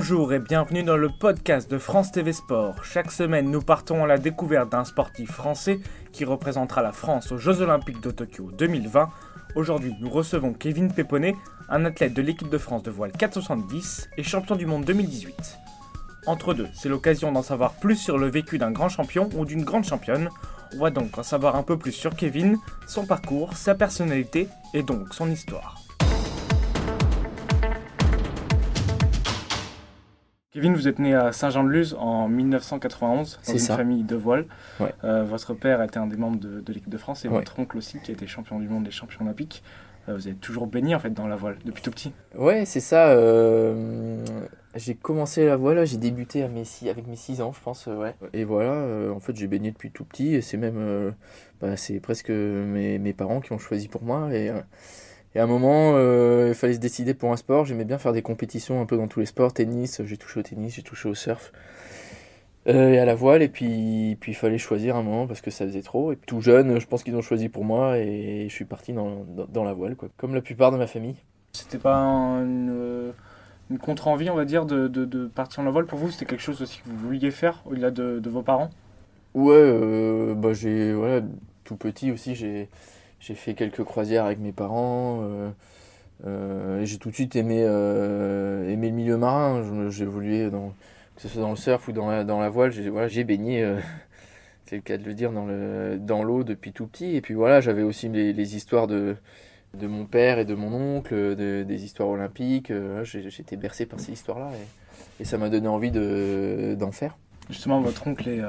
Bonjour et bienvenue dans le podcast de France TV Sport. Chaque semaine, nous partons à la découverte d'un sportif français qui représentera la France aux Jeux Olympiques de Tokyo 2020. Aujourd'hui, nous recevons Kevin Péponnet, un athlète de l'équipe de France de voile 470 et champion du monde 2018. Entre deux, c'est l'occasion d'en savoir plus sur le vécu d'un grand champion ou d'une grande championne. On va donc en savoir un peu plus sur Kevin, son parcours, sa personnalité et donc son histoire. Kevin, vous êtes né à Saint-Jean-de-Luz en 1991 dans une ça. famille de voile. Ouais. Euh, votre père était un des membres de, de l'équipe de France et Ouais. votre oncle aussi qui a été champion du monde et champion olympique. Euh, vous avez toujours baigné en fait dans la voile depuis tout petit. Ouais, c'est ça. euh, j'ai commencé la voile, j'ai débuté à mes six- avec mes 6 ans, je pense. euh, ouais. Et voilà, en fait, j'ai baigné depuis tout petit. Et c'est même. bah, c'est presque mes, mes parents qui ont choisi pour moi. Et, et à un moment, euh, il fallait se décider pour un sport. J'aimais bien faire des compétitions un peu dans tous les sports. Tennis, j'ai touché au tennis, j'ai touché au surf. euh, et à la voile, et puis, puis il fallait choisir un moment parce que ça faisait trop. Et puis, tout jeune, je pense qu'ils ont choisi pour moi et je suis parti dans, dans, dans la voile, quoi. Comme la plupart de ma famille. C'était pas un- une, euh, une contre-envie, on va dire, de, de- de partir en la voile pour vous? C'était quelque chose aussi que vous vouliez faire au-delà de, de vos parents? Ouais, euh, bah j'ai voilà, tout petit aussi, j'ai j'ai fait quelques croisières avec mes parents. euh, euh, j'ai tout de suite aimé euh, aimé le milieu marin. J'ai évolué que ce soit dans le surf ou dans la, dans la voile. J'ai voilà, baigné, euh, c'est le cas de le dire, dans le dans l'eau depuis tout petit. Et puis voilà, j'avais aussi les, les histoires de de mon père et de mon oncle, de- des histoires olympiques. J'étais bercé par ces histoires-là et, ça m'a donné envie de d'en faire. Justement, votre oncle est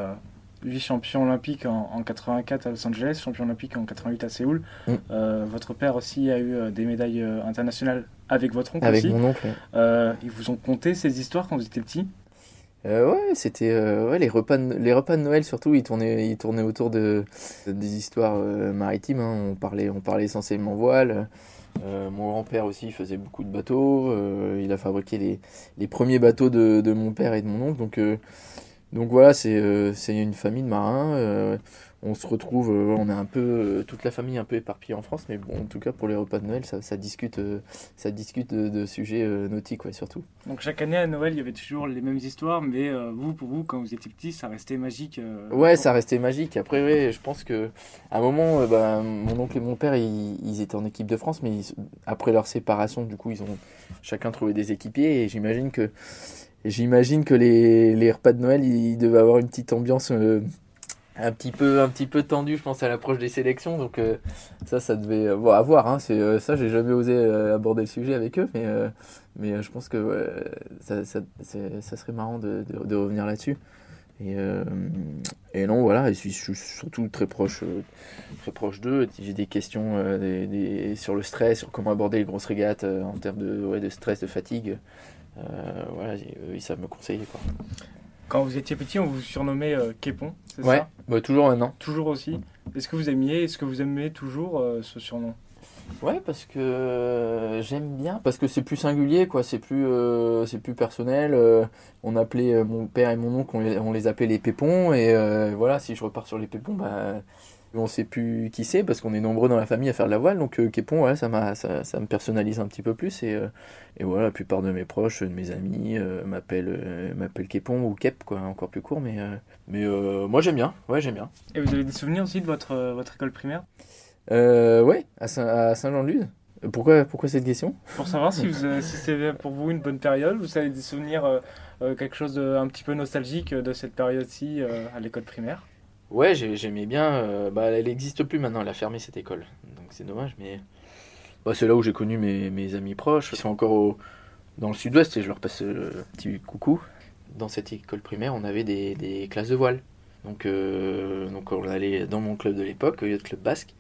euh, vice-champion olympique en, en 84 à Los Angeles, champion olympique en 88 à Séoul. Mm. Euh, votre père aussi a eu euh, des médailles euh, internationales avec votre oncle Avec aussi. mon oncle. ouais. Ils vous ont conté ces histoires quand vous étiez petit? Ouais, c'était ouais, les repas de, les repas de Noël surtout, ils tournaient ils tournaient autour de des histoires maritimes. hein. On parlait on parlait essentiellement voile. Euh, mon grand-père aussi faisait beaucoup de bateaux. Euh, il a fabriqué les, les premiers bateaux de, de mon père et de mon oncle. Donc euh, donc voilà, c'est euh, c'est une famille de marins. euh, on se retrouve, euh, on est un peu toute la famille un peu éparpillée en France, mais bon, en tout cas pour les repas de Noël, ça, ça discute ça discute de, de sujets nautiques ouais, surtout. Donc chaque année à Noël, il y avait toujours les mêmes histoires, mais vous, pour vous, quand vous étiez petit, ça restait magique. Ouais, ça restait magique. Après, ouais, je pense que à un moment, bah, mon oncle et mon père, ils, ils étaient en équipe de France, mais ils- après leur séparation, du coup, ils ont chacun trouvé des équipiers. Et j'imagine que, j'imagine que les, les repas de Noël, ils devaient avoir une petite ambiance euh, un petit peu, un petit peu tendue, je pense, à l'approche des sélections. Donc euh, ça, ça devait, euh, bon, à voir. Hein, c'est ça, j'ai jamais osé aborder le sujet avec eux, mais mais je pense que ça, ça, serait marrant de, de revenir là-dessus. Et, euh, et non, voilà, et je suis, surtout très proche, euh, très proche d'eux. J'ai des questions euh, des- des- sur le stress, sur comment aborder les grosses régates euh, en termes de, ouais, de stress, de fatigue. Voilà, eux, ils savent me conseiller. Quoi. Quand vous étiez petit, on vous surnommait Képon, c'est Ouais, ça? Bah, toujours maintenant. Toujours aussi. Est-ce que vous aimiez, est-ce que vous aimez toujours ce surnom? Ouais, parce que euh, j'aime bien, parce que c'est plus singulier, quoi. C'est plus, euh, c'est plus personnel. euh, on appelait mon père et mon oncle, on les, appelait les pépons. Et voilà, si je repars sur les pépons, bah, on sait plus qui c'est, parce qu'on est nombreux dans la famille à faire de la voile. Donc Képon, ouais, ça, m'a, ça, ça me personnalise un petit peu plus. Et, et voilà, la plupart de mes proches, de mes amis, m'appellent, m'appellent Képon ou Kep, quoi, encore plus court. Mais, mais moi, j'aime bien. Ouais, j'aime bien. Et vous avez des souvenirs aussi de votre, votre école primaire? Euh, ouais, à, Saint- à Saint-Jean-de-Luz. Pourquoi, pourquoi cette question? Pour savoir si, vous, euh, si c'était pour vous une bonne période, vous avez des souvenirs, euh, euh, quelque chose de un petit peu nostalgique de cette période-ci euh, à l'école primaire? Ouais, j'ai- j'aimais bien. euh, bah, elle n'existe plus maintenant, elle a fermé cette école. Donc c'est dommage, mais bah, c'est là où j'ai connu mes, mes amis proches. Ils sont encore au- dans le sud-ouest et je leur passe un petit coucou. Dans cette école primaire, on avait des, des classes de voile. Donc, euh, donc on allait dans mon club de l'époque, le club basque,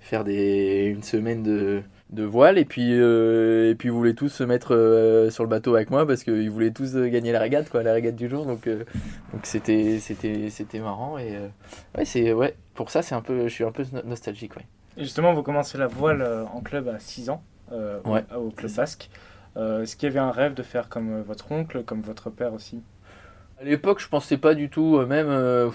faire des, une semaine de, de voile et puis, euh, et puis ils voulaient tous se mettre euh, sur le bateau avec moi parce qu'ils voulaient tous euh, gagner la régate, quoi, la régate du jour. Donc, donc c'était, c'était, c'était marrant et ouais, c'est, ouais, pour ça, c'est un peu, je suis un peu no- nostalgique. Ouais. Et justement, vous commencez la voile en club à 6 ans, au- au, club basque. Est-ce qu'il y avait un rêve de faire comme votre oncle, comme votre père aussi? À l'époque, je pensais pas du tout, même,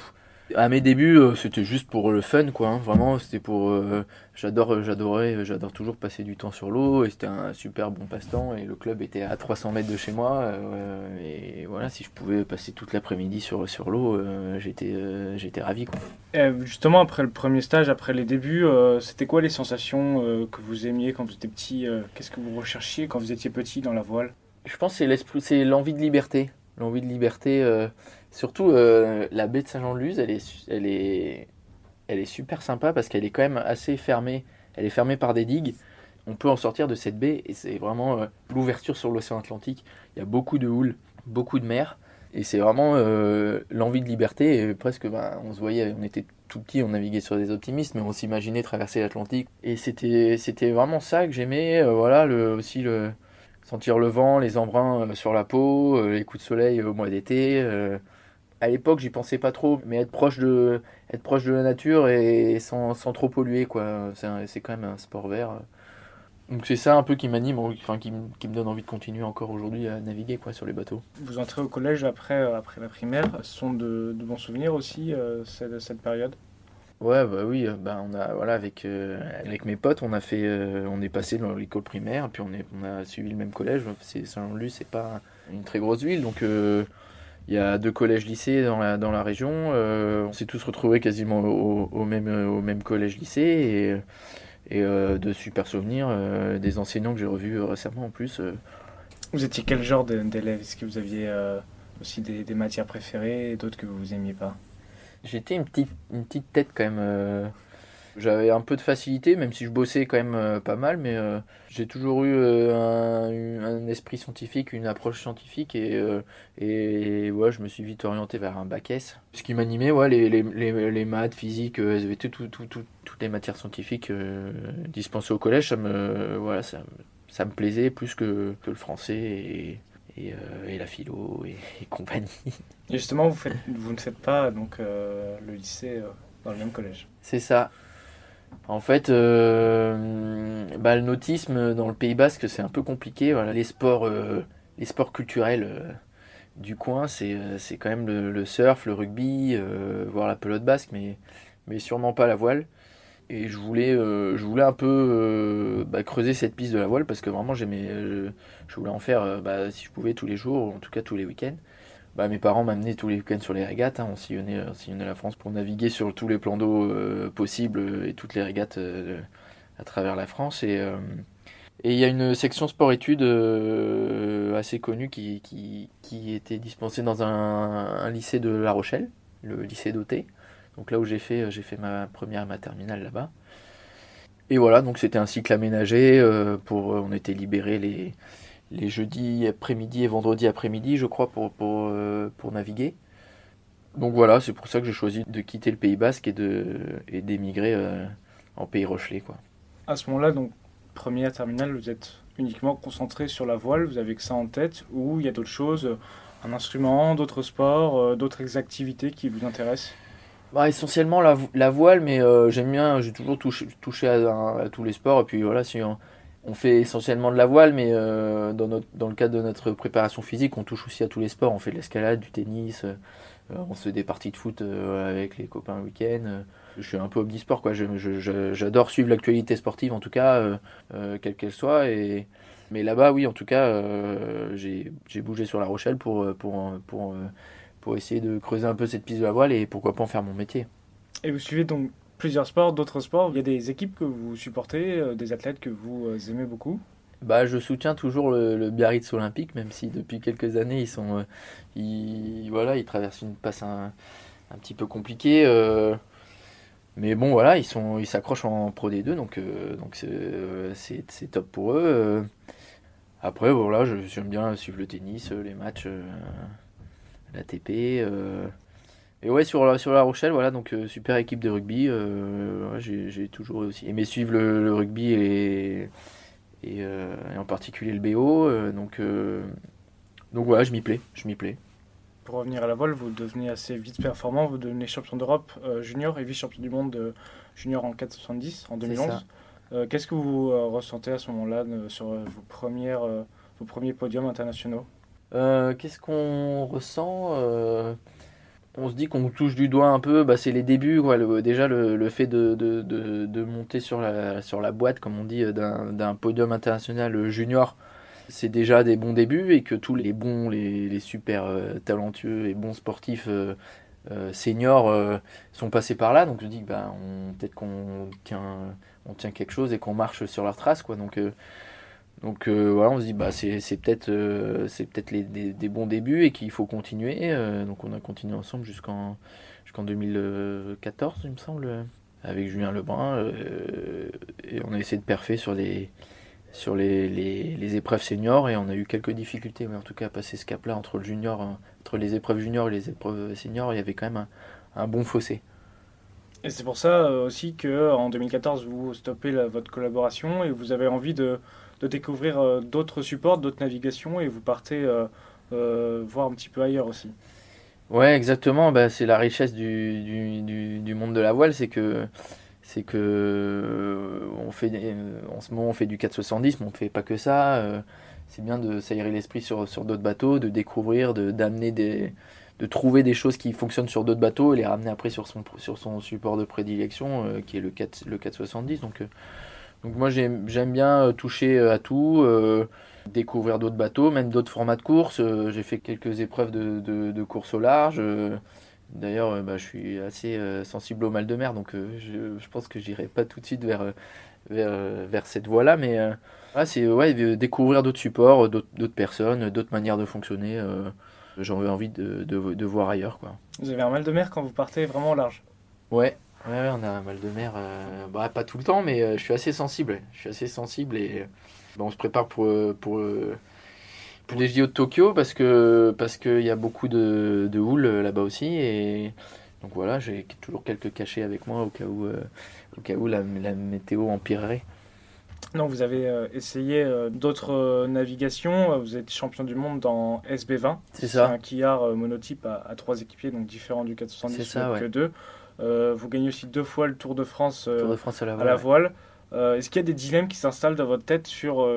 À mes débuts, euh, c'était juste pour le fun, quoi. hein. Vraiment, c'était pour. euh, j'adore, euh, j'adorais, j'adore toujours passer du temps sur l'eau et c'était un super bon passe-temps. Et le club était à 300 mètres de chez moi. euh, et voilà, si je pouvais passer toute l'après-midi sur, sur l'eau, euh, j'étais, euh, j'étais ravi, quoi. Et justement, après le premier stage, après les débuts, euh, c'était quoi les sensations euh, que vous aimiez quand vous étiez petit euh, Qu'est-ce que vous recherchiez quand vous étiez petit dans la voile? Je pense que c'est l'esprit, c'est l'envie de liberté. L'envie de liberté, euh, surtout euh, la baie de Saint-Jean-de-Luz, elle est, elle est, elle est super sympa parce qu'elle est quand même assez fermée. Elle est fermée par des digues. On peut en sortir de cette baie et c'est vraiment euh, l'ouverture sur l'océan Atlantique. Il y a beaucoup de houle, beaucoup de mer et c'est vraiment euh, l'envie de liberté. Presque, ben, on se voyait, on était tout petit, on naviguait sur des optimistes, mais on s'imaginait traverser l'Atlantique. Et c'était, c'était vraiment ça que j'aimais. voilà, le, aussi sentir le vent, les embruns sur la peau, les coups de soleil au mois d'été. À l'époque, j'y pensais pas trop, mais être proche de, être proche de la nature et sans, sans trop polluer, quoi. C'est quand même un sport vert. Donc c'est ça un peu qui m'anime, enfin qui, me- qui me donne envie de continuer encore aujourd'hui à naviguer, quoi, sur les bateaux. Vous entrez au collège après, euh, après la primaire. Ce sont de, de bons souvenirs aussi, euh, cette, cette période? Ouais, bah oui, euh, bah on a, voilà, avec, euh, avec mes potes, on a fait, euh, on est passé dans l'école primaire, puis on, est, on a suivi le même collège. C'est Saint-Jean-de-Luz, c'est pas une très grosse ville, donc il y a deux collèges-lycées dans la, dans la région. euh, on s'est tous retrouvés quasiment au, au même, au même collège-lycée, et, et euh, de super souvenirs, euh, des enseignants que j'ai revus euh, récemment en plus. euh. Vous étiez quel genre d'élève? Est-ce que vous aviez euh, aussi des, des matières préférées et d'autres que vous aimiez pas? J'étais une petite, une petite tête quand même. J'avais un peu de facilité, même si je bossais quand même euh, pas mal, mais euh, j'ai toujours eu euh, un, esprit scientifique, une approche scientifique, et, et, ouais, je me suis vite orienté vers un bac S. Ce qui m'animait, ouais, les, les, les, les maths, physique, SVT, tout, tout, tout- toutes les matières scientifiques dispensées au collège, ça me, voilà, ça, ça me plaisait plus que, que le français et, et, euh, et la philo et, et compagnie. Et justement, vous, faites, vous ne faites pas donc, euh, le lycée euh, dans le même collège? C'est ça. En fait, euh, bah, le nautisme dans le Pays Basque, c'est un peu compliqué. Voilà, les sports, euh, les sports culturels euh, du coin, c'est c'est quand même le, surf, le rugby, voire la pelote basque, mais, mais sûrement pas la voile. Et je voulais, je voulais un peu bah, creuser cette piste de la voile parce que vraiment j'aimais, je voulais en faire bah, si je pouvais tous les jours, ou en tout cas tous les week-ends. Bah, mes parents m'amenaient tous les week-ends sur les régates. hein. On sillonnait, on sillonnait la France pour naviguer sur tous les plans d'eau euh, possibles euh, et toutes les régates euh, à travers la France. Et euh, et il y a une section sport-études euh, assez connue qui, qui, qui était dispensée dans un, un lycée de La Rochelle, le lycée d'Auté. Donc là où j'ai fait, j'ai fait ma première et ma terminale là-bas. Et voilà, donc c'était un cycle aménagé. euh, pour, on était libérés les, les jeudis après-midi et vendredis après-midi, je crois, pour, pour, euh, pour naviguer. Donc voilà, c'est pour ça que j'ai choisi de quitter le Pays Basque et de et d'émigrer euh, en Pays Rochelais, quoi. À ce moment-là, donc première terminale, vous êtes uniquement concentré sur la voile, vous avez que ça en tête, ou il y a d'autres choses, un instrument, d'autres sports, euh, d'autres activités qui vous intéressent? Bah, essentiellement la, vo- la voile, mais euh, j'aime bien, j'ai toujours touché, touché à, à tous les sports. Et puis voilà, si on, on fait essentiellement de la voile, mais euh, dans, le cadre de notre préparation physique, on touche aussi à tous les sports. On fait de l'escalade, du tennis, euh, euh, on se fait des parties de foot avec les copains le week-end. Je suis un peu omnisport, quoi. Je- je- J'adore suivre l'actualité sportive, en tout cas, quelle qu'elle soit. Et... Mais là-bas, oui, en tout cas, j'ai bougé sur La Rochelle pour, pour essayer de creuser un peu cette piste de la voile et pourquoi pas en faire mon métier. Et vous suivez donc plusieurs sports, d'autres sports. Il y a des équipes que vous supportez, euh, des athlètes que vous euh, aimez beaucoup. Bah, je soutiens toujours le, Biarritz Olympique, même si depuis quelques années ils sont, euh, ils, voilà, ils traversent une passe un, petit peu compliquée. mais bon, voilà, ils sont, ils s'accrochent en Pro D2, donc donc c'est top pour eux. Après, voilà, j'aime bien suivre le tennis, les matchs, l'ATP. Et ouais, sur la, sur la Rochelle, voilà, donc euh, super équipe de rugby. euh, ouais, j'ai j'ai toujours aussi aimé suivre le, le rugby et et, euh, et en particulier le BO. donc, donc voilà, je m'y plais, je m'y plais. Pour revenir à la voile, vous devenez assez vite performant, vous devenez champion d'Europe junior et vice-champion du monde junior en 470 en C'est 2011. ça. Euh, Qu'est-ce que vous ressentez à ce moment-là sur vos, premières, vos premiers podiums internationaux? Qu'est-ce qu'on ressent on se dit qu'on touche du doigt un peu, bah, c'est les débuts. Quoi. déjà, le, fait de, monter sur la, boîte, comme on dit, d'un podium international junior, c'est déjà des bons débuts et que tous les bons, les, super euh, talentueux et bons sportifs euh, euh, seniors sont passés par là. Donc je dis que bah, peut-être qu'on tient, on tient quelque chose et qu'on marche sur leur trace. Quoi. Donc, donc voilà, on se dit bah, c'est peut-être c'est peut-être des, des, bons débuts et qu'il faut continuer. donc on a continué ensemble jusqu'en jusqu'en 2014, il me semble, avec Julien Lebrun. et on a essayé de perfer sur des sur les, les, épreuves seniors et on a eu quelques difficultés, mais en tout cas à passer ce cap-là entre le junior, euh, entre les épreuves juniors et les épreuves seniors, il y avait quand même un, bon fossé. Et c'est pour ça euh, aussi que en 2014 vous stoppez votre collaboration et vous avez envie de, de découvrir euh, d'autres supports, d'autres navigations et vous partez voir un petit peu ailleurs aussi. Ouais, exactement. Bah, c'est la richesse du, du, du, monde de la voile, c'est que c'est que euh, on fait en ce moment on fait du 470 mais on fait pas que ça euh, c'est bien de s'aérer l'esprit sur, sur d'autres bateaux de découvrir de d'amener des de trouver des choses qui fonctionnent sur d'autres bateaux et les ramener après sur son sur son support de prédilection euh, qui est le 4 le 470 donc donc moi j'aime bien toucher à tout découvrir d'autres bateaux même d'autres formats de course j'ai fait quelques épreuves de, de, de course au large D'ailleurs, euh, bah, je suis assez euh, sensible au mal de mer, donc euh, je, pense que j'irai pas tout de suite vers, vers, cette voie-là. Mais c'est ouais, découvrir d'autres supports, d'autres personnes, d'autres manières de fonctionner. J'en ai envie de, de, voir ailleurs. Quoi. Vous avez un mal de mer quand vous partez vraiment au large? Ouais. Ouais, on a un mal de mer. Bah, pas tout le temps, mais je suis assez sensible. Je suis assez sensible et on se prépare pour. pour pour les JO de Tokyo parce que parce qu'il y a beaucoup de, de houle euh, là-bas aussi et donc voilà j'ai toujours quelques cachets avec moi au cas où euh, au cas où la, la météo empirerait. Non, vous avez euh, essayé d'autres navigations. Vous êtes champion du monde dans SB20. C'est ça. un quillard monotype à, trois équipiers, donc différent du 470 ça, que deux. Vous gagnez aussi deux fois le Tour de France, Tour de France à la voile. À la voile. Est-ce qu'il y a des dilemmes qui s'installent dans votre tête sur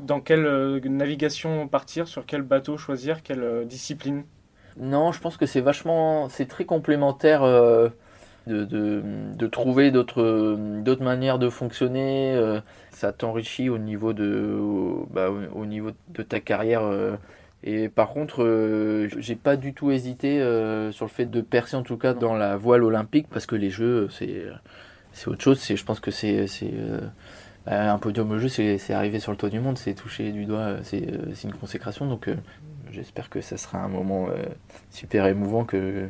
dans quelle euh, navigation partir, sur quel bateau choisir, quelle euh, discipline? Non, je pense que c'est vachement, c'est très complémentaire euh, de, de, de, trouver d'autres, d'autres manières de fonctionner. ça t'enrichit au niveau de, bah, au niveau de ta carrière. Et par contre, j'ai pas du tout hésité sur le fait de percer en tout cas dans la voile olympique parce que les jeux, c'est, autre chose. Je pense que c'est, euh, un podium au jeu, c'est arriver sur le toit du monde, c'est toucher du doigt, euh, euh, c'est une consécration. Donc j'espère que ça sera un moment super émouvant que,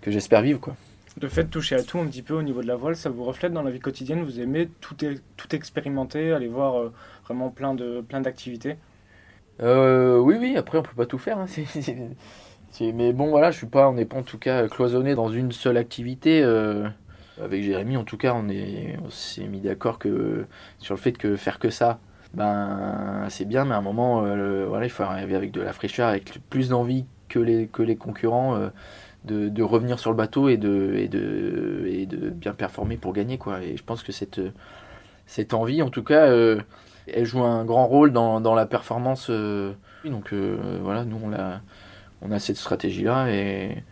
que j'espère vivre. Quoi. Le fait de toucher à tout un petit peu au niveau de la voile, ça vous reflète dans la vie quotidienne? Vous aimez tout, tout expérimenter, aller voir vraiment plein d'activités? Euh, Oui, oui, après on peut pas tout faire. Hein. mais bon, voilà, je suis pas, on n'est pas en tout cas cloisonné dans une seule activité avec Jérémy, en tout cas, on est, on s'est mis d'accord que sur le fait que faire que ça, ben c'est bien, mais à un moment, euh, voilà, il faut arriver avec de la fraîcheur, avec plus d'envie que les que les concurrents. Euh, de, de, revenir sur le bateau et de, et, de, et de bien performer pour gagner. Quoi. Et je pense que cette, cette envie, en tout cas, euh, elle joue un grand rôle dans, dans la performance. donc voilà, nous, on a, on a cette stratégie-là et,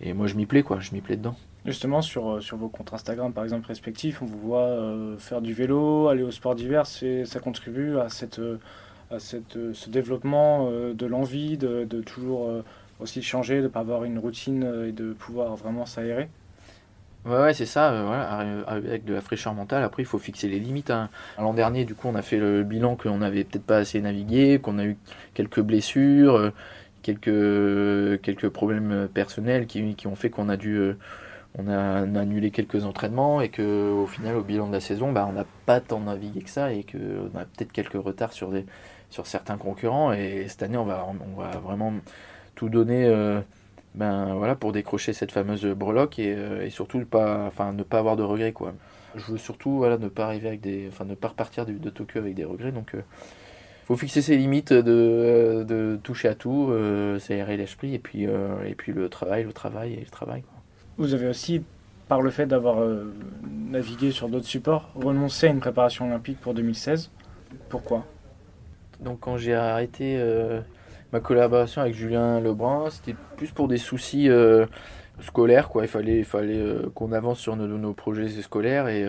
et moi, je m'y plais, quoi. Je m'y plais dedans. Justement, sur, euh, sur vos comptes Instagram, par exemple, respectifs, on vous voit euh, faire du vélo, aller au sport d'hiver, ça contribue à, cette, euh, à cette, ce développement de l'envie de, de, toujours aussi changer, de ne pas avoir une routine et de pouvoir vraiment s'aérer? Ouais, c'est ça, voilà, avec de la fraîcheur mentale. Après, il faut fixer les limites. Hein. L'an dernier, du coup, on a fait le bilan qu'on n'avait peut-être pas assez navigué, qu'on a eu quelques blessures, quelques, quelques problèmes personnels qui, ont fait qu'on a dû on a, annulé quelques entraînements et que au final au bilan de la saison bah, on n'a pas tant navigué que ça et qu'on a peut-être quelques retards sur, des, sur certains concurrents et cette année on va, on va vraiment tout donner euh, ben, voilà, pour décrocher cette fameuse breloque et, euh, et, surtout pas, enfin, ne pas avoir de regrets quoi. Je veux surtout voilà, ne pas arriver avec des, enfin, ne pas repartir de, de Tokyo avec des regrets donc il euh, faut fixer ses limites de, de toucher à tout, s'aérer l'esprit et puis, et puis le travail, le travail et le travail. Vous avez aussi, par le fait d'avoir euh, navigué sur d'autres supports, renoncé à une préparation olympique pour 2016. Pourquoi? Donc quand j'ai arrêté, euh, ma collaboration avec Julien Lebrun, c'était plus pour des soucis scolaires. Quoi. Il fallait, fallait qu'on avance sur nos, projets scolaires. Et,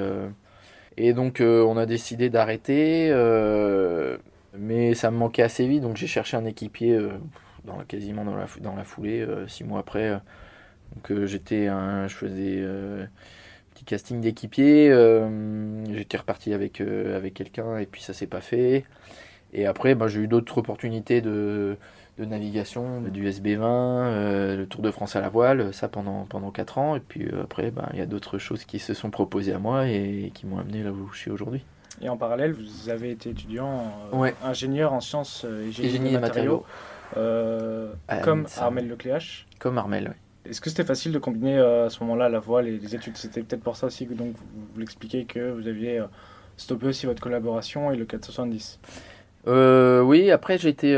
et donc, on a décidé d'arrêter. mais ça me manquait assez vite. Donc, j'ai cherché un équipier dans, quasiment dans la, foulée, six mois après. donc, j'étais un, je faisais petit casting d'équipier. Euh, j'étais reparti avec, euh, avec quelqu'un et puis ça s'est pas fait. Et après, bah, j'ai eu d'autres opportunités de, de, navigation, du SB20, euh, le Tour de France à la voile, ça pendant, pendant 4 ans. Et puis après, bah, il y a d'autres choses qui se sont proposées à moi et, qui m'ont amené là où je suis aujourd'hui. Et en parallèle, vous avez été étudiant, ingénieur en sciences et génie, des matériaux, comme Armel Lecléache. Comme Armel, oui. Est-ce que c'était facile de combiner euh, à ce moment-là la voile et les études? C'était peut-être pour ça aussi que donc, vous, l'expliquez que vous aviez euh, stoppé aussi votre collaboration et le 470 euh, oui, après j'étais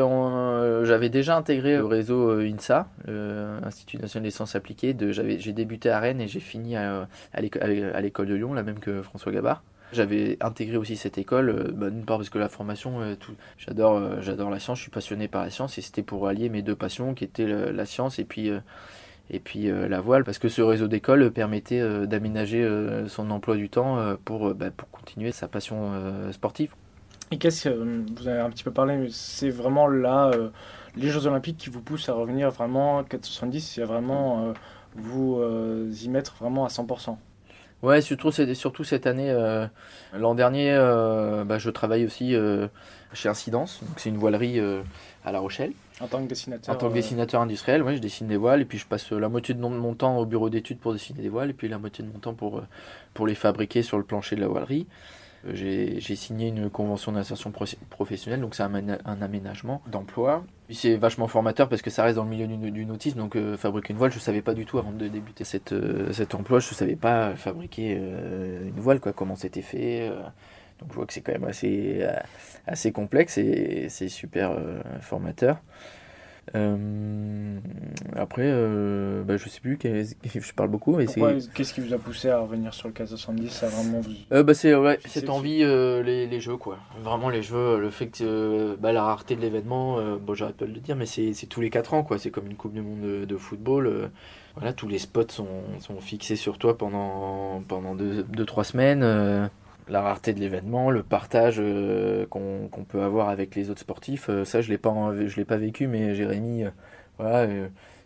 j'avais déjà intégré le réseau INSA, l'Institut national des sciences appliquées. j'ai débuté à Rennes et j'ai fini à, l'école de Lyon, la même que François Gabard. J'avais intégré aussi cette école, bah, d'une part parce que la formation, j'adore, j'adore la science, je suis passionné par la science et c'était pour allier mes deux passions qui étaient la science et puis et puis euh, la voile, parce que ce réseau d'école permettait euh, d'aménager euh, son emploi du temps pour, bah, pour continuer sa passion sportive. Et qu'est-ce que vous avez un petit peu parlé, mais c'est vraiment là les Jeux Olympiques qui vous poussent à revenir vraiment 470, il y a vraiment vous y mettre vraiment à 100%. Ouais, surtout, surtout cette année. L'an dernier, bah, je travaille aussi chez Incidence, c'est une voilerie à La Rochelle. En tant que dessinateur En tant que euh, dessinateur industriel, oui, je dessine des voiles et puis je passe la moitié de mon temps au bureau d'études pour dessiner des voiles et puis la moitié de mon temps pour, euh, pour les fabriquer sur le plancher de la voilerie. Euh, j'ai signé une convention d'insertion professionnelle, donc c'est un, aménagement d'emploi. C'est vachement formateur parce que ça reste dans le milieu du, nautisme, donc fabriquer une voile, je ne savais pas du tout avant de débuter cette, cet emploi, je ne savais pas fabriquer une voile, quoi, comment c'était fait. donc je vois que c'est quand même assez, assez complexe et c'est super formateur. Euh, après, euh, bah, je sais plus, je parle beaucoup. Mais Qu'est-ce qui vous a poussé à revenir sur le 470 ça vraiment euh, bah, C'est ouais, cette envie, euh, les, les, jeux, quoi. Vraiment les jeux, le fait que bah, la rareté de l'événement, bon, j'arrête pas de le dire, mais c'est tous les 4 ans, quoi. C'est comme une Coupe du Monde de, football. voilà, tous les spots sont, sont, fixés sur toi pendant 2-3 pendant deux, deux, trois semaines la rareté de l'événement, le partage euh, qu'on peut avoir avec les autres sportifs. Euh, ça, je ne l'ai pas vécu, mais Jérémy, euh, voilà,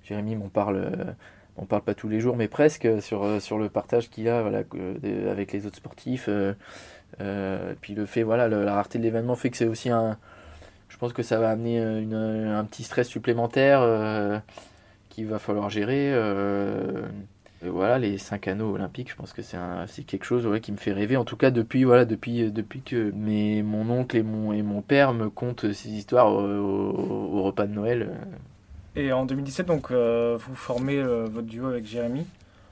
Jérémy m'en parle, on parle pas tous les jours, mais presque sur, sur le partage qu'il a voilà, avec les autres sportifs. puis le fait, voilà, la rareté de l'événement fait que c'est aussi un. Je pense que ça va amener un petit stress supplémentaire qu'il va falloir gérer voilà, les cinq anneaux olympiques, je pense que c'est quelque chose qui me fait rêver. En tout cas, depuis, voilà, depuis, depuis que mes, mon oncle et mon, et mon père me content ces histoires au, repas de Noël. Et en 2017, donc, euh, vous formez euh, votre duo avec Jérémy.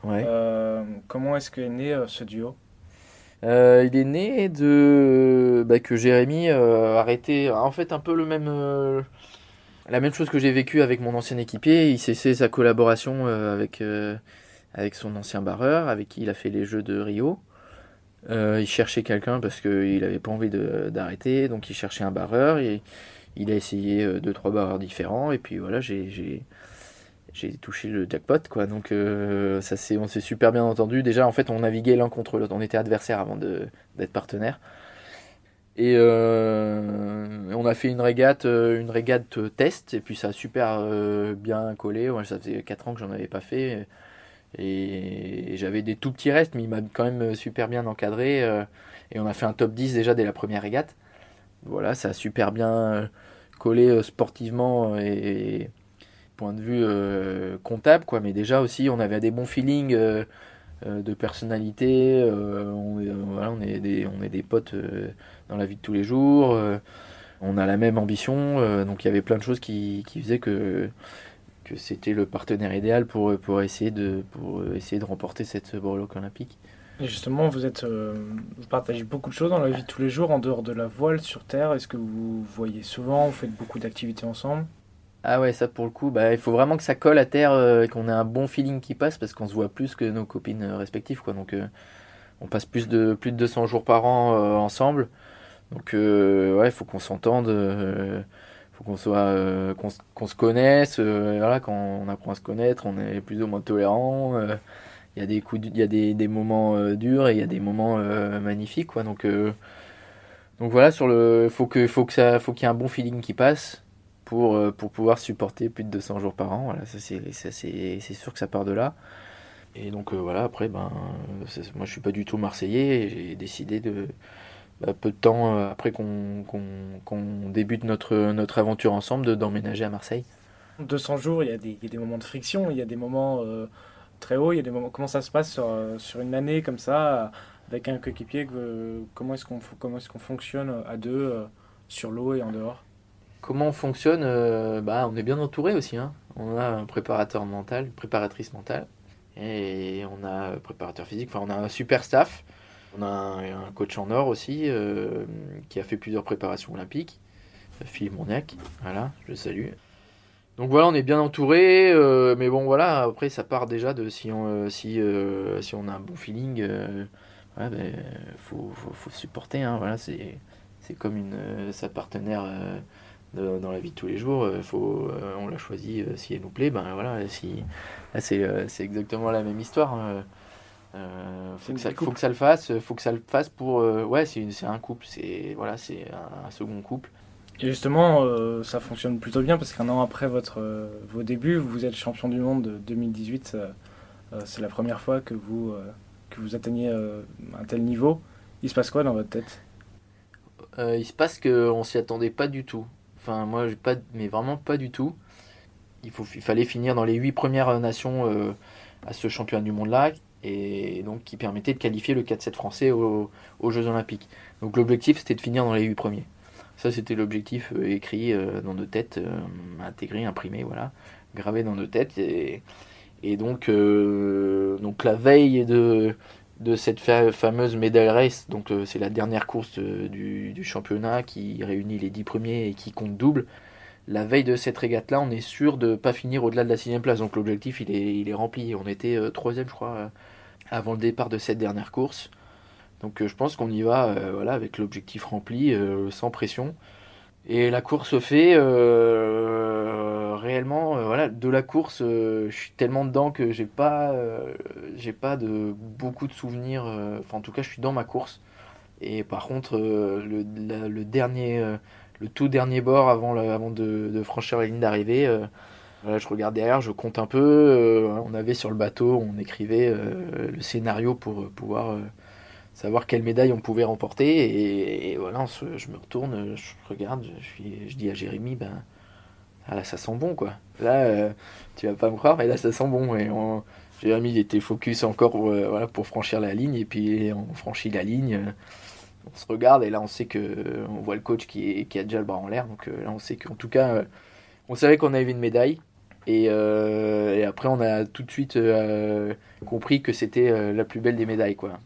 Ouais. Euh, comment est-ce qu'est né ce duo? Il est né de bah, que Jérémy a arrêté, en fait, un peu le même la même chose que j'ai vécu avec mon ancien équipier. Il cessait sa collaboration avec, avec son ancien barreur, avec qui il a fait les Jeux de Rio. Euh, il cherchait quelqu'un parce qu'il n'avait pas envie d'arrêter, donc il cherchait un barreur. Et il a essayé euh, deux trois barreurs différents, et puis voilà, j'ai touché le jackpot, quoi. Donc euh, ça on s'est super bien entendu. Déjà, en fait, on naviguait l'un contre l'autre, on était adversaires avant d'être partenaires. Et on a fait une régate, une régate test, et puis ça a super bien collé. ça faisait 4 ans que j'en avais pas fait. Et, j'avais des tout petits restes, mais il m'a quand même super bien encadré. Euh, et on a fait un top 10 déjà dès la première régate. Voilà, ça a super bien euh, collé euh, sportivement et, point de vue comptable, quoi. Mais déjà aussi, on avait des bons feelings de personnalité. on, voilà, on, est des, on est des potes dans la vie de tous les jours. on a la même ambition. donc il y avait plein de choses qui, qui faisaient que c'était le partenaire idéal pour, pour, essayer, de, pour essayer de remporter cette breloque olympique. Et justement, vous, êtes, euh, vous partagez beaucoup de choses dans la vie de tous les jours, en dehors de la voile sur Terre. Est-ce que vous voyez souvent, vous faites beaucoup d'activités ensemble? Ah ouais, ça pour le coup, bah, il faut vraiment que ça colle à terre, euh, qu'on ait un bon feeling qui passe, parce qu'on se voit plus que nos copines euh, respectives. Quoi. Donc on passe plus de, plus de 200 jours par an ensemble. Donc ouais, il faut qu'on s'entende qu'on soit qu'on se connaisse voilà quand on apprend à se connaître on est plus ou moins tolérant il y a des coups il y a des, des moments durs et il y a des moments magnifiques quoi. Donc donc voilà sur le faut que faut que ça faut qu'il y ait un bon feeling qui passe pour pour pouvoir supporter plus de 200 jours par an. Voilà ça c'est c'est sûr que ça part de là. Et donc voilà après ben moi je suis pas du tout marseillais j'ai décidé de peu de temps euh, après qu'on débute notre, notre aventure ensemble, d'emménager à Marseille. 200 jours, il y, a des, des moments de friction, il y a des moments euh, très hauts, il y a des moments. Comment ça se passe sur, euh, sur une année comme ça, avec un coéquipier Comment est-ce qu'on est qu'on fonctionne à deux sur l'eau et en dehors? Comment on fonctionne bah, On est bien entouré aussi. Hein. On a un préparateur mental, une préparatrice mentale, et on a un préparateur physique. Enfin, on a un super staff. On a un, coach en or aussi euh, qui a fait plusieurs préparations olympiques, Philippe Mourniac. Voilà, je le salue. Donc voilà, on est bien entouré, euh, mais bon voilà, après ça part déjà de si on, euh, a un bon feeling, il ben, faut, supporter. Hein, voilà, c'est, comme une, sa partenaire dans la vie de tous les jours. faut, on l'a choisi si elle nous plaît, ben voilà, si, c'est, c'est exactement la même histoire. Euh, faut, que ça, faut que ça le fasse, faut que ça le fasse pour. Euh, ouais, c'est un couple, c'est voilà, c'est un, second couple. Et justement, euh, ça fonctionne plutôt bien parce qu'un an après votre, vos débuts, vous êtes champion du monde de 2018. c'est la première fois que vous, que vous atteignez un tel niveau. Il se passe quoi dans votre tête? Il se passe qu'on s'y attendait pas du tout. Enfin, moi, pas, mais vraiment pas du tout. Il, faut, il fallait finir dans les huit premières nations à ce championnat du monde-là et donc qui permettait de qualifier le 4-7 français aux, Jeux Olympiques. Donc l'objectif c'était de finir dans les 8 premiers. Ça c'était l'objectif euh, écrit euh, dans nos têtes, euh, intégré, imprimé, voilà, gravé dans nos têtes. Et, donc, la veille de, cette fameuse médaille race, donc c'est la dernière course du, du, championnat qui réunit les 10 premiers et qui compte double. La veille de cette régate-là, on est sûr de ne pas finir au-delà de la sixième place. Donc l'objectif, il est, il est rempli. On était troisième, je crois, avant le départ de cette dernière course. Donc euh, je pense qu'on y va euh, voilà, avec l'objectif rempli, euh, sans pression. Et la course se fait réellement, voilà, de la course, je suis tellement dedans que j'ai pas, pas de beaucoup de souvenirs. Enfin, en tout cas, je suis dans ma course. Et par contre, le, dernier, le tout dernier bord avant, de, franchir la ligne d'arrivée, je regarde derrière, je compte un peu. Euh, on avait sur le bateau, on écrivait euh, le scénario pour euh, pouvoir savoir quelle médaille on pouvait remporter. Et, voilà, je me retourne, je regarde, je, dis à Jérémy, ben, ah, là ça sent bon quoi. Là, tu vas pas me croire, mais là ça sent bon. Et Jérémy il était focus encore pour franchir la ligne, et puis on franchit la ligne. On se regarde et là on sait que on voit le coach qui, qui a déjà le bras en l'air. Donc là on sait qu'en tout cas on savait qu'on avait une médaille. Euh, et, après, on a tout de suite euh, compris que c'était euh, la plus belle des médailles. Quoi.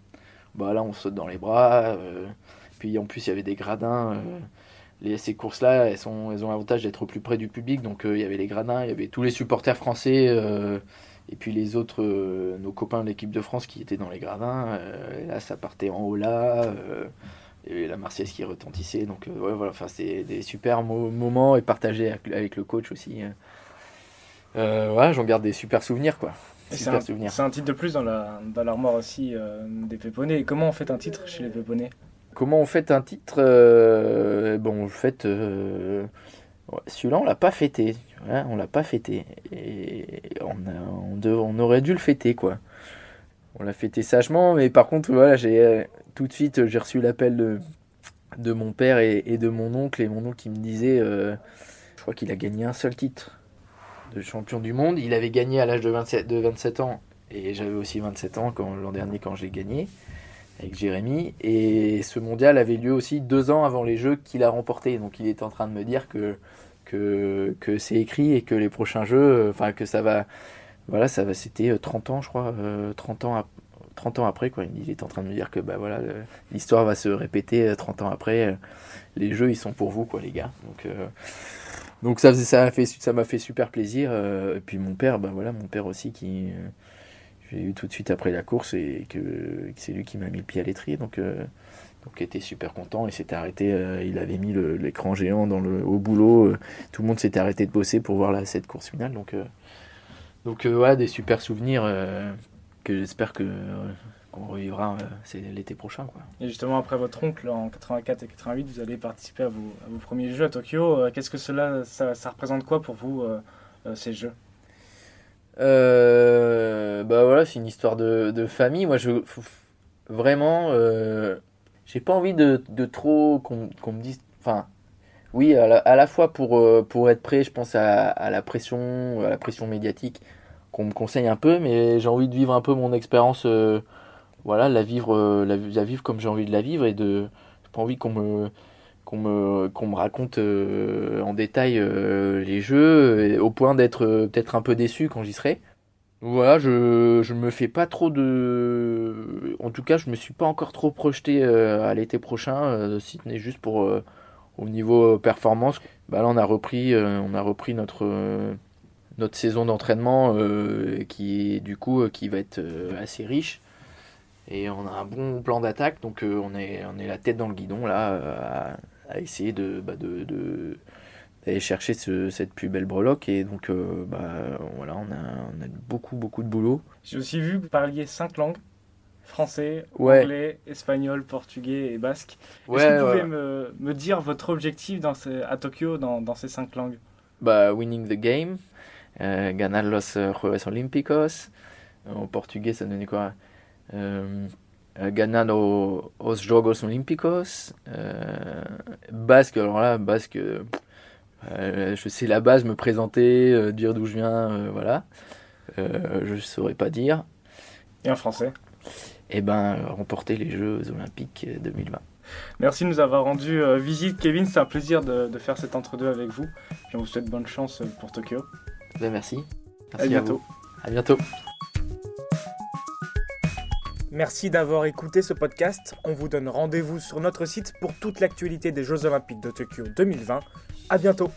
Bah, là, on saute dans les bras. puis en plus, il y avait des gradins. Les, ces courses-là, elles, elles ont l'avantage d'être plus près du public. Donc il y avait les gradins, il y avait tous les supporters français. Et puis les autres, nos copains de l'équipe de France qui étaient dans les gradins. là, ça partait en haut là et la Marseillaise qui retentissait. Donc ouais, voilà, enfin, c'est des super moments et partagés avec, le coach aussi. Euh, ouais, j'en garde des super souvenirs, quoi. C'est un, un, titre de plus dans l'armoire dans aussi euh, des Péponés. Et comment on fait un titre chez les Péponés Comment on fait un titre euh, Bon, en fait, euh, celui-là, on l'a pas fêté. Hein, on l'a pas fêté. Et on, on, aurait dû le fêter, quoi. On l'a fêté sagement, mais par contre, voilà, j'ai tout de suite, j'ai reçu l'appel de, de mon père et, de mon oncle, et mon oncle qui me disait, je crois qu'il a gagné un seul titre de champion du monde. Il avait gagné à l'âge de 27, de 27 ans, et j'avais aussi 27 ans l'an dernier quand j'ai gagné avec Jérémy. Et ce mondial avait lieu aussi deux ans avant les Jeux qu'il a remporté. Donc il est en train de me dire que, que, c'est écrit et que les prochains Jeux, euh, enfin que ça va... Voilà, ça va, c'était 30 euh, ans, je crois, 30 euh, ans, 30 ans après, quoi. Il est en train de me dire que bah, voilà, l'histoire va se répéter 30 ans après. Les Jeux, ils sont pour vous, quoi, les gars. Donc... Donc ça, ça m'a fait, ça fait super plaisir. Et puis mon père, ben voilà, mon père aussi qui j'ai eu tout de suite après la course et que, c'est lui qui m'a mis le pied à l'étrier. Donc, Donc il était super content, il s'était arrêté, euh, il avait mis l'écran géant dans le, au boulot, euh, tout le monde s'était arrêté de bosser pour voir la, cette course finale. Donc, euh, donc euh, ouais, des super souvenirs euh, que j'espère que euh, qu'on revivra euh, c'est l'été prochain. Quoi. Et justement, après votre oncle en 84 et 88, vous allez participer à vos, à vos premiers jeux à Tokyo. Euh, Qu'est-ce que cela, ça, ça représente quoi pour vous, euh, euh, ces jeux? Euh, bah voilà, c'est une histoire de, de famille. Moi, je vraiment, euh, j'ai pas envie de, de trop qu'on qu'on me dise. Enfin, oui, à la, à la fois pour, euh, pour être prêt, je pense à, à la pression, à la pression médiatique qu'on me conseille un peu, mais j'ai envie de vivre un peu mon expérience. euh, voilà, la vivre, euh, la, vivre comme j'ai envie de la vivre et de. J'ai pas envie qu'on me qu'on me, qu'on me raconte en détail les jeux, au point d'être peut-être un peu déçu quand j'y serai. Voilà, je, je me fais pas trop de... En tout cas, je me suis pas encore trop projeté euh, à l'été prochain, euh, si ce n'est juste pour euh, au niveau performance. Bah là, on a repris, on a repris notre, saison d'entraînement qui est du coup qui va être assez riche. Et on a un bon plan d'attaque, donc on, est, on est la tête dans le guidon là, à, essayer de, bah, d'aller chercher ce- cette plus belle breloque. Et donc euh, bah, voilà, on a, on a beaucoup beaucoup de boulot. J'ai aussi vu que vous parliez cinq langues français, Ouais. anglais, espagnol, portugais et basque. Est-ce que vous pouvez ouais. me, me dire votre objectif dans à Tokyo dans, dans ces cinq langues? Bah, winning the game, euh, ganar los eh, Juegos Olímpicos. En portugais, ça donnait quoi? Euh, euh, Ganar o- os Jogos Olímpicos. Euh, basque, alors là, basque, euh, euh, je sais la base, me présenter, euh, dire d'où je viens, euh, voilà. Euh, je saurais pas dire. Et en français Et ben, remporter les Jeux Olympiques euh, 2020. Merci de nous avoir rendu euh, visite, Kevin. C'est un plaisir de, de faire cet entre-deux avec vous. Puis on vous souhaite bonne chance pour Tokyo. Ben, merci. À Merci bientôt. vous. À bientôt. Merci d'avoir écouté ce podcast. On vous donne rendez-vous sur notre site pour toute l'actualité des Jeux Olympiques de Tokyo 2020. À bientôt.